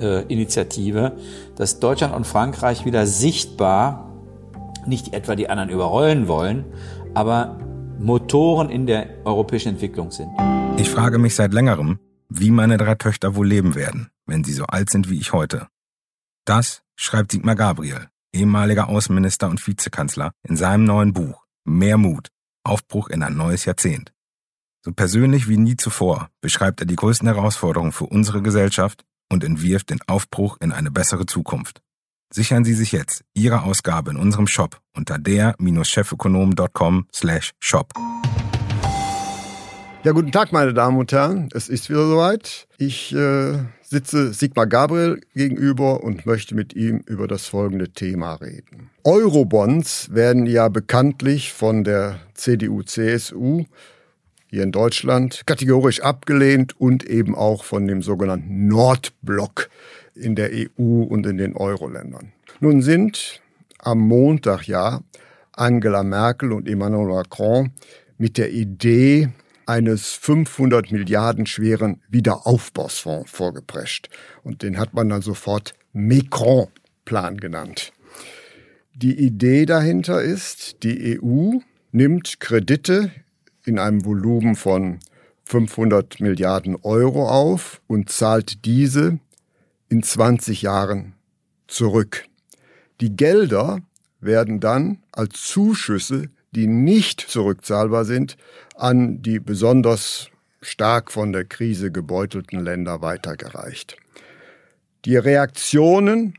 äh, Initiative, dass Deutschland und Frankreich wieder sichtbar, nicht etwa die anderen überrollen wollen, aber Motoren in der europäischen Entwicklung sind. Ich frage mich seit längerem, wie meine drei Töchter wohl leben werden, wenn sie so alt sind wie ich heute. Das schreibt Sigmar Gabriel, ehemaliger Außenminister und Vizekanzler, in seinem neuen Buch Mehr Mut, Aufbruch in ein neues Jahrzehnt. So persönlich wie nie zuvor beschreibt er die größten Herausforderungen für unsere Gesellschaft und entwirft den Aufbruch in eine bessere Zukunft. Sichern Sie sich jetzt Ihre Ausgabe in unserem Shop unter der-chefökonom.com slash shop. Ja, guten Tag, meine Damen und Herren. Es ist wieder soweit. Ich äh, sitze Sigmar Gabriel gegenüber und möchte mit ihm über das folgende Thema reden. Eurobonds werden ja bekanntlich von der CDU-CSU hier in Deutschland kategorisch abgelehnt und eben auch von dem sogenannten Nordblock in der EU und in den Euro-Ländern. Nun sind am Montag ja Angela Merkel und Emmanuel Macron mit der Idee eines 500 Milliarden schweren Wiederaufbausfonds vorgeprescht. Und den hat man dann sofort Macron-Plan genannt. Die Idee dahinter ist, die EU nimmt Kredite in einem Volumen von 500 Milliarden Euro auf und zahlt diese in 20 Jahren zurück. Die Gelder werden dann als Zuschüsse, die nicht zurückzahlbar sind, an die besonders stark von der Krise gebeutelten Länder weitergereicht. Die Reaktionen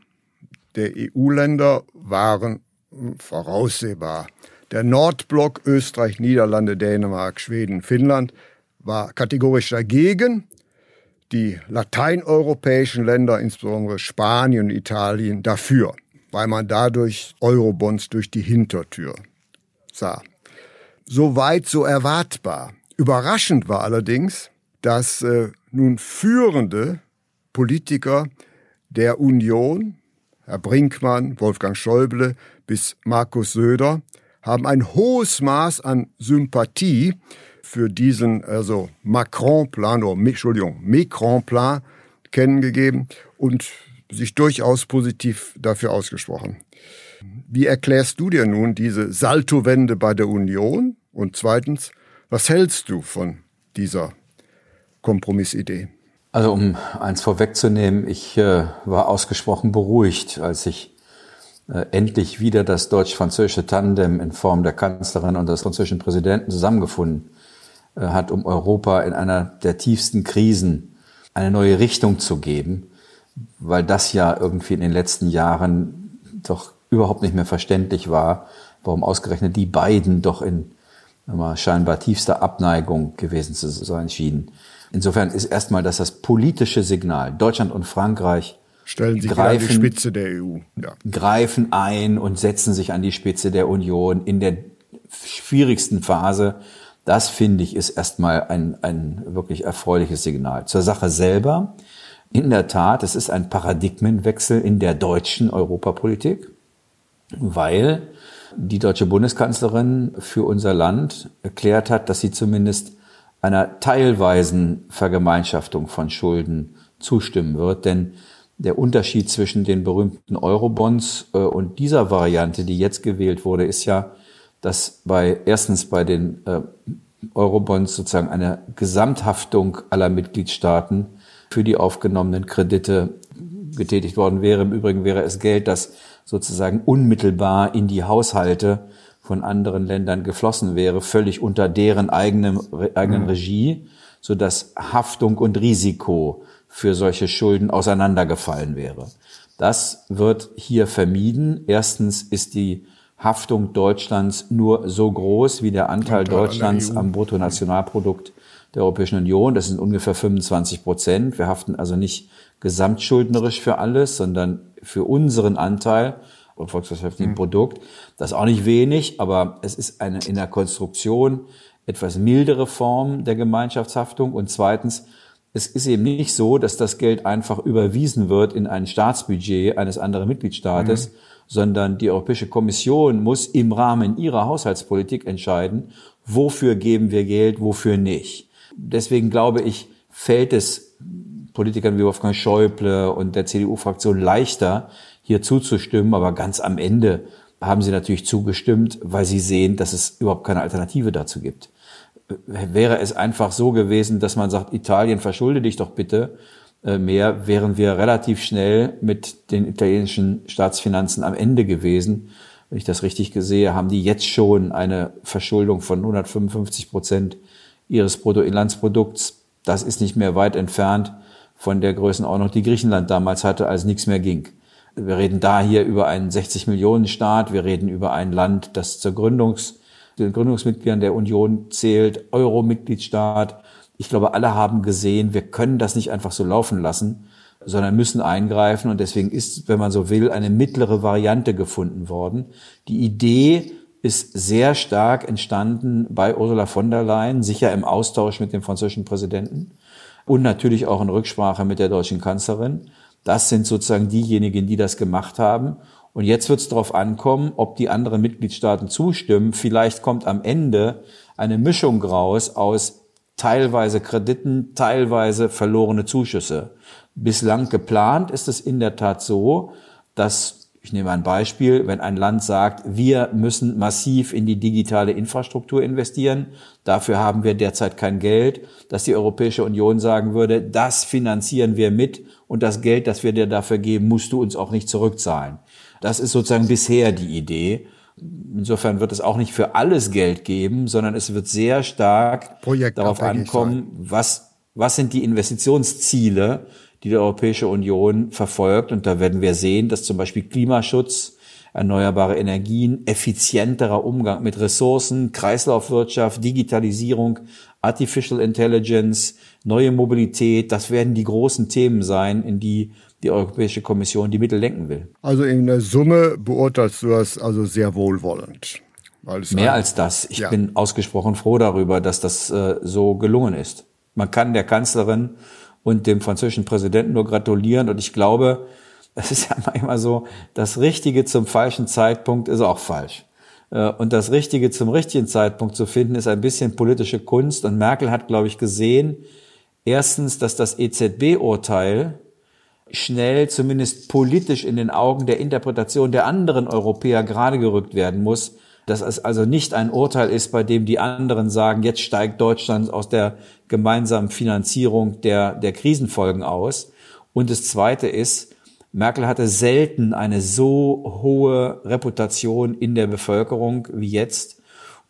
der EU-Länder waren voraussehbar. Der Nordblock Österreich, Niederlande, Dänemark, Schweden, Finnland war kategorisch dagegen. Die lateineuropäischen Länder, insbesondere Spanien und Italien, dafür, weil man dadurch Eurobonds durch die Hintertür sah. Soweit so erwartbar. Überraschend war allerdings, dass äh, nun führende Politiker der Union, Herr Brinkmann, Wolfgang Schäuble bis Markus Söder, haben ein hohes Maß an Sympathie für diesen also Macron-Plan oder Entschuldigung, Macron-Plan kennengegeben und sich durchaus positiv dafür ausgesprochen. Wie erklärst du dir nun diese Saltowende bei der Union? Und zweitens, was hältst du von dieser Kompromissidee? Also um eins vorwegzunehmen, ich äh, war ausgesprochen beruhigt, als ich endlich wieder das deutsch-französische Tandem in Form der Kanzlerin und des französischen Präsidenten zusammengefunden äh, hat, um Europa in einer der tiefsten Krisen eine neue Richtung zu geben, weil das ja irgendwie in den letzten Jahren doch überhaupt nicht mehr verständlich war, warum ausgerechnet die beiden doch in mal, scheinbar tiefster Abneigung gewesen zu sein schienen. Insofern ist erstmal das das politische Signal. Deutschland und Frankreich Stellen sich greifen, an die Spitze der EU. Ja. Greifen ein und setzen sich an die Spitze der Union in der schwierigsten Phase. Das finde ich ist erstmal ein, ein wirklich erfreuliches Signal. Zur Sache selber. In der Tat, es ist ein Paradigmenwechsel in der deutschen Europapolitik, weil die deutsche Bundeskanzlerin für unser Land erklärt hat, dass sie zumindest einer teilweisen Vergemeinschaftung von Schulden zustimmen wird. Denn der Unterschied zwischen den berühmten Eurobonds äh, und dieser Variante, die jetzt gewählt wurde, ist ja, dass bei erstens bei den äh, Eurobonds sozusagen eine Gesamthaftung aller Mitgliedstaaten für die aufgenommenen Kredite getätigt worden wäre. Im Übrigen wäre es Geld, das sozusagen unmittelbar in die Haushalte von anderen Ländern geflossen wäre, völlig unter deren eigenem, eigenen mhm. Regie, so dass Haftung und Risiko für solche Schulden auseinandergefallen wäre. Das wird hier vermieden. Erstens ist die Haftung Deutschlands nur so groß wie der Anteil Deutschlands am Bruttonationalprodukt der Europäischen Union. Das sind ungefähr 25 Prozent. Wir haften also nicht gesamtschuldnerisch für alles, sondern für unseren Anteil volkswirtschaftlichen mhm. Produkt. Das ist auch nicht wenig, aber es ist eine in der Konstruktion etwas mildere Form der Gemeinschaftshaftung. Und zweitens, es ist eben nicht so, dass das Geld einfach überwiesen wird in ein Staatsbudget eines anderen Mitgliedstaates, mhm. sondern die Europäische Kommission muss im Rahmen ihrer Haushaltspolitik entscheiden, wofür geben wir Geld, wofür nicht. Deswegen glaube ich, fällt es Politikern wie Wolfgang Schäuble und der CDU-Fraktion leichter, hier zuzustimmen. Aber ganz am Ende haben sie natürlich zugestimmt, weil sie sehen, dass es überhaupt keine Alternative dazu gibt wäre es einfach so gewesen, dass man sagt, Italien verschulde dich doch bitte äh, mehr, wären wir relativ schnell mit den italienischen Staatsfinanzen am Ende gewesen. Wenn ich das richtig sehe, haben die jetzt schon eine Verschuldung von 155 Prozent ihres Bruttoinlandsprodukts. Das ist nicht mehr weit entfernt von der Größenordnung, die Griechenland damals hatte, als nichts mehr ging. Wir reden da hier über einen 60 Millionen Staat. Wir reden über ein Land, das zur Gründungs den Gründungsmitgliedern der Union zählt, Euro-Mitgliedstaat. Ich glaube, alle haben gesehen, wir können das nicht einfach so laufen lassen, sondern müssen eingreifen. Und deswegen ist, wenn man so will, eine mittlere Variante gefunden worden. Die Idee ist sehr stark entstanden bei Ursula von der Leyen, sicher im Austausch mit dem französischen Präsidenten und natürlich auch in Rücksprache mit der deutschen Kanzlerin. Das sind sozusagen diejenigen, die das gemacht haben. Und jetzt wird es darauf ankommen, ob die anderen Mitgliedstaaten zustimmen. Vielleicht kommt am Ende eine Mischung raus aus teilweise Krediten, teilweise verlorene Zuschüsse. Bislang geplant ist es in der Tat so, dass, ich nehme ein Beispiel, wenn ein Land sagt, wir müssen massiv in die digitale Infrastruktur investieren, dafür haben wir derzeit kein Geld, dass die Europäische Union sagen würde, das finanzieren wir mit und das Geld, das wir dir dafür geben, musst du uns auch nicht zurückzahlen. Das ist sozusagen bisher die Idee. Insofern wird es auch nicht für alles Geld geben, sondern es wird sehr stark darauf ankommen, was, was sind die Investitionsziele, die die Europäische Union verfolgt. Und da werden wir sehen, dass zum Beispiel Klimaschutz, erneuerbare Energien, effizienterer Umgang mit Ressourcen, Kreislaufwirtschaft, Digitalisierung, Artificial Intelligence, neue Mobilität, das werden die großen Themen sein, in die die Europäische Kommission die Mittel lenken will. Also in der Summe beurteilst du das also sehr wohlwollend. Mehr als das. Ich ja. bin ausgesprochen froh darüber, dass das äh, so gelungen ist. Man kann der Kanzlerin und dem französischen Präsidenten nur gratulieren und ich glaube, es ist ja manchmal so, das Richtige zum falschen Zeitpunkt ist auch falsch. Äh, und das Richtige zum richtigen Zeitpunkt zu finden, ist ein bisschen politische Kunst. Und Merkel hat, glaube ich, gesehen, erstens, dass das EZB-Urteil schnell zumindest politisch in den Augen der Interpretation der anderen Europäer gerade gerückt werden muss, dass es also nicht ein Urteil ist, bei dem die anderen sagen, jetzt steigt Deutschland aus der gemeinsamen Finanzierung der, der Krisenfolgen aus. Und das Zweite ist, Merkel hatte selten eine so hohe Reputation in der Bevölkerung wie jetzt.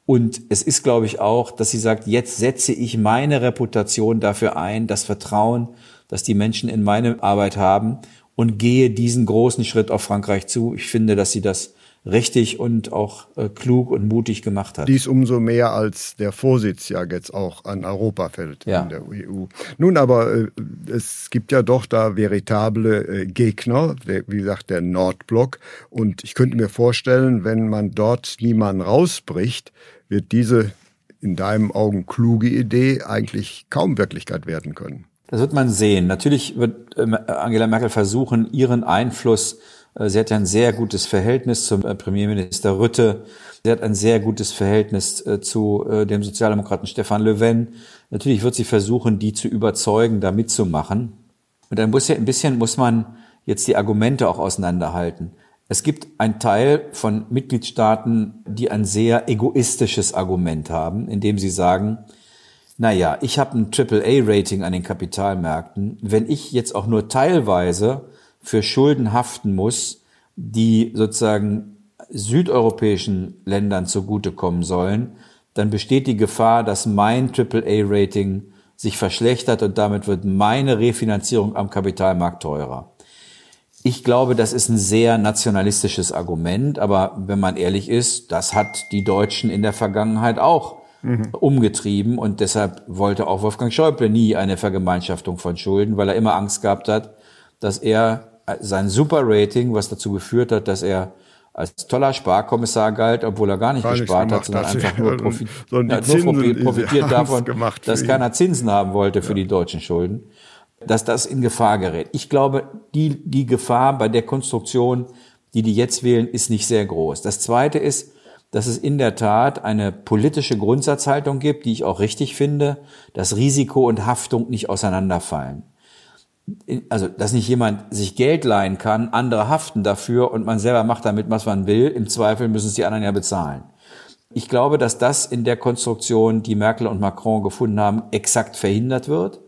Und es ist, glaube ich, auch, dass sie sagt, jetzt setze ich meine Reputation dafür ein, das Vertrauen das die Menschen in meine Arbeit haben und gehe diesen großen Schritt auf Frankreich zu. Ich finde, dass sie das richtig und auch äh, klug und mutig gemacht hat. Dies umso mehr, als der Vorsitz ja jetzt auch an Europa fällt ja. in der EU. Nun aber, äh, es gibt ja doch da veritable äh, Gegner, der, wie gesagt der Nordblock. Und ich könnte mir vorstellen, wenn man dort niemanden rausbricht, wird diese in deinen Augen kluge Idee eigentlich kaum Wirklichkeit werden können. Das wird man sehen. Natürlich wird ähm, Angela Merkel versuchen, ihren Einfluss, äh, sie hat ja ein sehr gutes Verhältnis zum äh, Premierminister Rütte, sie hat ein sehr gutes Verhältnis äh, zu dem Sozialdemokraten Stefan Löwen. Natürlich wird sie versuchen, die zu überzeugen, da mitzumachen. Und dann muss ja ein bisschen, muss man jetzt die Argumente auch auseinanderhalten. Es gibt einen Teil von Mitgliedstaaten, die ein sehr egoistisches Argument haben, indem sie sagen, naja, ich habe ein AAA-Rating an den Kapitalmärkten. Wenn ich jetzt auch nur teilweise für Schulden haften muss, die sozusagen südeuropäischen Ländern zugutekommen sollen, dann besteht die Gefahr, dass mein AAA-Rating sich verschlechtert und damit wird meine Refinanzierung am Kapitalmarkt teurer. Ich glaube, das ist ein sehr nationalistisches Argument, aber wenn man ehrlich ist, das hat die Deutschen in der Vergangenheit auch mhm. umgetrieben und deshalb wollte auch Wolfgang Schäuble nie eine Vergemeinschaftung von Schulden, weil er immer Angst gehabt hat, dass er sein Super-Rating, was dazu geführt hat, dass er als toller Sparkommissar galt, obwohl er gar nicht gar gespart hat, sondern einfach nur, profi so ja, nur profitiert davon, dass keiner Zinsen haben wollte für ja. die deutschen Schulden, dass das in Gefahr gerät. Ich glaube, die, die Gefahr bei der Konstruktion, die die jetzt wählen, ist nicht sehr groß. Das Zweite ist, dass es in der Tat eine politische Grundsatzhaltung gibt, die ich auch richtig finde, dass Risiko und Haftung nicht auseinanderfallen also dass nicht jemand sich Geld leihen kann, andere haften dafür und man selber macht damit, was man will. Im Zweifel müssen es die anderen ja bezahlen. Ich glaube, dass das in der Konstruktion, die Merkel und Macron gefunden haben, exakt verhindert wird.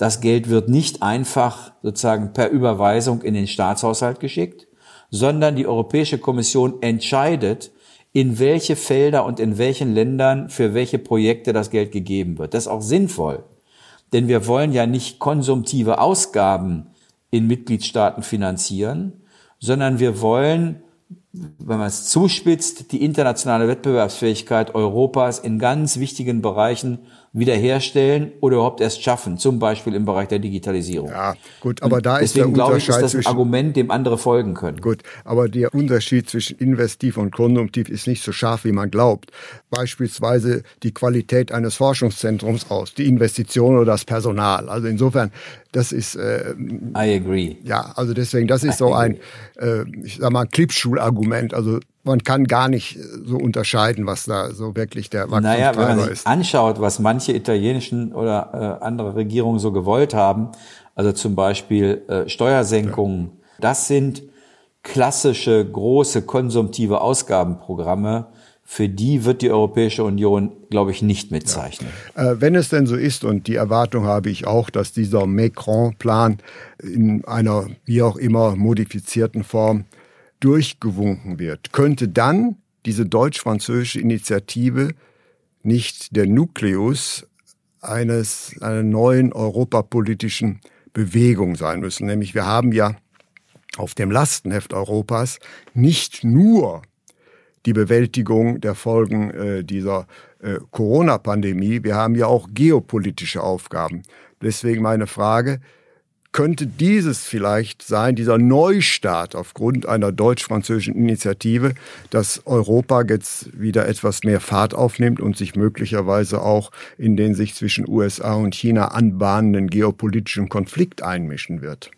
Das Geld wird nicht einfach sozusagen per Überweisung in den Staatshaushalt geschickt, sondern die Europäische Kommission entscheidet, in welche Felder und in welchen Ländern für welche Projekte das Geld gegeben wird. Das ist auch sinnvoll. Denn wir wollen ja nicht konsumtive Ausgaben in Mitgliedstaaten finanzieren, sondern wir wollen, wenn man es zuspitzt, die internationale Wettbewerbsfähigkeit Europas in ganz wichtigen Bereichen wiederherstellen oder überhaupt erst schaffen, zum Beispiel im Bereich der Digitalisierung. Ja, gut, aber da ist der Unterschied glaube ich, ist das ein Argument, dem andere folgen können. Gut, aber der Unterschied zwischen investiv und konsumtiv ist nicht so scharf, wie man glaubt. Beispielsweise die Qualität eines Forschungszentrums aus, die Investition oder das Personal. Also insofern, das ist. Äh, I agree. Ja, also deswegen, das ist I so agree. ein, äh, ich sag mal, Clipschulargument. Also man kann gar nicht so unterscheiden, was da so wirklich der Wachstumstreiber naja, wenn man sich ist. anschaut, was manche italienischen oder äh, andere Regierungen so gewollt haben, also zum Beispiel äh, Steuersenkungen, ja. das sind klassische große konsumtive Ausgabenprogramme, für die wird die Europäische Union, glaube ich, nicht mitzeichnen. Ja. Äh, wenn es denn so ist, und die Erwartung habe ich auch, dass dieser Macron-Plan in einer wie auch immer modifizierten Form durchgewunken wird, könnte dann diese deutsch-französische Initiative nicht der Nukleus eines, einer neuen europapolitischen Bewegung sein müssen. Nämlich wir haben ja auf dem Lastenheft Europas nicht nur die Bewältigung der Folgen äh, dieser äh, Corona-Pandemie, wir haben ja auch geopolitische Aufgaben. Deswegen meine Frage, könnte dieses vielleicht sein, dieser Neustart aufgrund einer deutsch-französischen Initiative, dass Europa jetzt wieder etwas mehr Fahrt aufnimmt und sich möglicherweise auch in den sich zwischen USA und China anbahnenden geopolitischen Konflikt einmischen wird?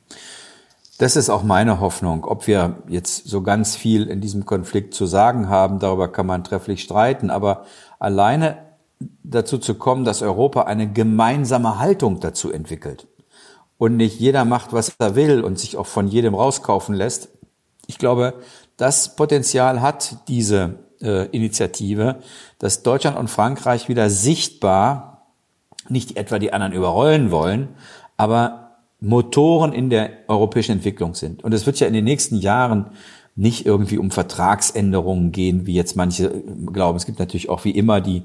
Das ist auch meine Hoffnung. Ob wir jetzt so ganz viel in diesem Konflikt zu sagen haben, darüber kann man trefflich streiten. Aber alleine dazu zu kommen, dass Europa eine gemeinsame Haltung dazu entwickelt und nicht jeder macht, was er will und sich auch von jedem rauskaufen lässt. Ich glaube, das Potenzial hat diese äh, Initiative, dass Deutschland und Frankreich wieder sichtbar nicht etwa die anderen überrollen wollen, aber Motoren in der europäischen Entwicklung sind. Und es wird ja in den nächsten Jahren nicht irgendwie um Vertragsänderungen gehen, wie jetzt manche glauben. Es gibt natürlich auch wie immer die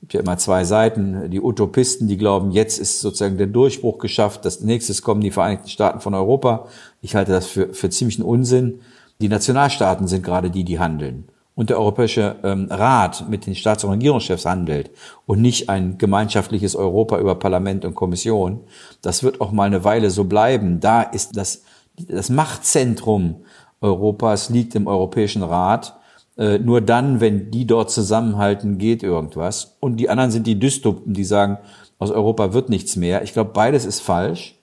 gibt ja immer zwei Seiten. Die Utopisten, die glauben, jetzt ist sozusagen der Durchbruch geschafft. Das nächstes kommen die Vereinigten Staaten von Europa. Ich halte das für, für ziemlichen Unsinn. Die Nationalstaaten sind gerade die, die handeln. Und der Europäische ähm, Rat mit den Staats- und Regierungschefs handelt und nicht ein gemeinschaftliches Europa über Parlament und Kommission. Das wird auch mal eine Weile so bleiben. Da ist das, das Machtzentrum Europas liegt im Europäischen Rat äh, nur dann, wenn die dort zusammenhalten, geht irgendwas. Und die anderen sind die Dystopen, die sagen, aus Europa wird nichts mehr. Ich glaube, beides ist falsch.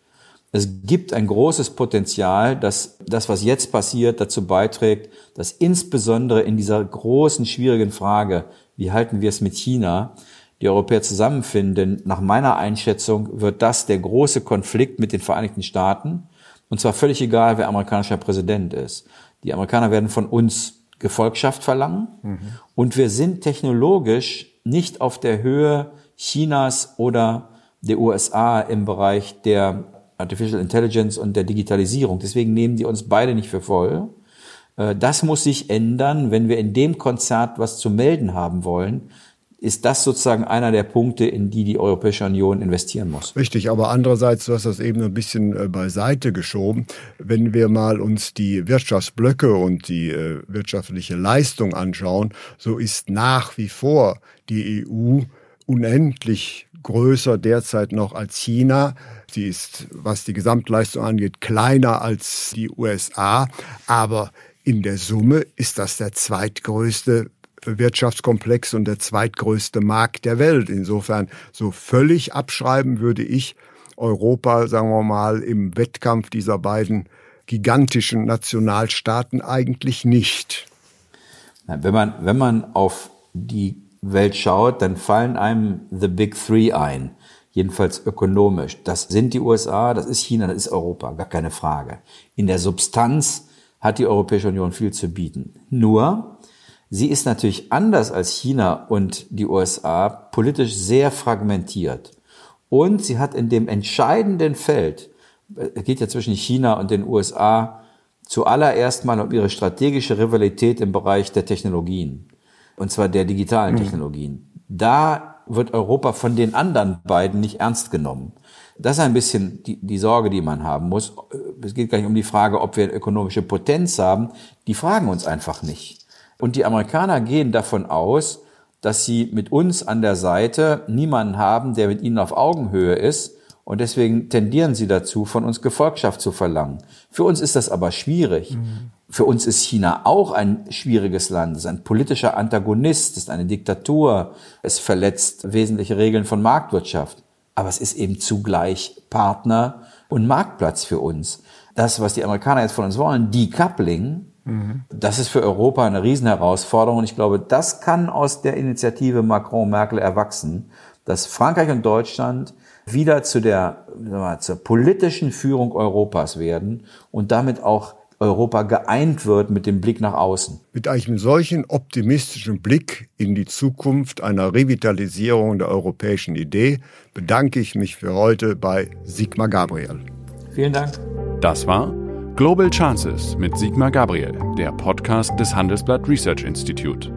Es gibt ein großes Potenzial, dass das, was jetzt passiert, dazu beiträgt, dass insbesondere in dieser großen, schwierigen Frage, wie halten wir es mit China, die Europäer zusammenfinden. Denn nach meiner Einschätzung wird das der große Konflikt mit den Vereinigten Staaten. Und zwar völlig egal, wer amerikanischer Präsident ist. Die Amerikaner werden von uns Gefolgschaft verlangen. Mhm. Und wir sind technologisch nicht auf der Höhe Chinas oder der USA im Bereich der Artificial Intelligence und der Digitalisierung. Deswegen nehmen die uns beide nicht für voll. Äh, das muss sich ändern, wenn wir in dem Konzert was zu melden haben wollen, ist das sozusagen einer der Punkte, in die die Europäische Union investieren muss. Richtig, aber andererseits, du hast das eben ein bisschen äh, beiseite geschoben. Wenn wir mal uns die Wirtschaftsblöcke und die äh, wirtschaftliche Leistung anschauen, so ist nach wie vor die EU unendlich größer derzeit noch als China. Sie ist, was die Gesamtleistung angeht, kleiner als die USA. Aber In der Summe ist das der zweitgrößte Wirtschaftskomplex und der zweitgrößte Markt der Welt. Insofern so völlig abschreiben würde ich Europa, sagen wir mal, im Wettkampf dieser beiden gigantischen Nationalstaaten eigentlich nicht. Wenn man, wenn man auf die Welt schaut, dann fallen einem The Big Three ein. Jedenfalls ökonomisch. Das sind die USA, das ist China, das ist Europa, gar keine Frage. In der Substanz hat die Europäische Union viel zu bieten. Nur, sie ist natürlich anders als China und die USA politisch sehr fragmentiert. Und sie hat in dem entscheidenden Feld, es geht ja zwischen China und den USA, zuallererst mal um ihre strategische Rivalität im Bereich der Technologien. Und zwar der digitalen mhm. Technologien. Da wird Europa von den anderen beiden nicht ernst genommen. Das ist ein bisschen die, die Sorge, die man haben muss. Es geht gar nicht um die Frage, ob wir ökonomische Potenz haben. Die fragen uns einfach nicht. Und die Amerikaner gehen davon aus, dass sie mit uns an der Seite niemanden haben, der mit ihnen auf Augenhöhe ist. Und deswegen tendieren sie dazu, von uns Gefolgschaft zu verlangen. Für uns ist das aber schwierig. Mhm. Für uns ist China auch ein schwieriges Land. Es ist ein politischer Antagonist, es ist eine Diktatur. Es verletzt wesentliche Regeln von Marktwirtschaft. Aber es ist eben zugleich Partner und Marktplatz für uns. Das, was die Amerikaner jetzt von uns wollen, Decoupling, mhm. das ist für Europa eine Riesenherausforderung. Und ich glaube, das kann aus der Initiative Macron-Merkel erwachsen, dass Frankreich und Deutschland wieder zu der mal, zur politischen Führung Europas werden und damit auch Europa geeint wird mit dem Blick nach außen. Mit einem solchen optimistischen Blick in die Zukunft einer Revitalisierung der europäischen Idee bedanke ich mich für heute bei Sigmar Gabriel. Vielen Dank. Das war Global Chances mit Sigmar Gabriel, der Podcast des Handelsblatt Research Institute.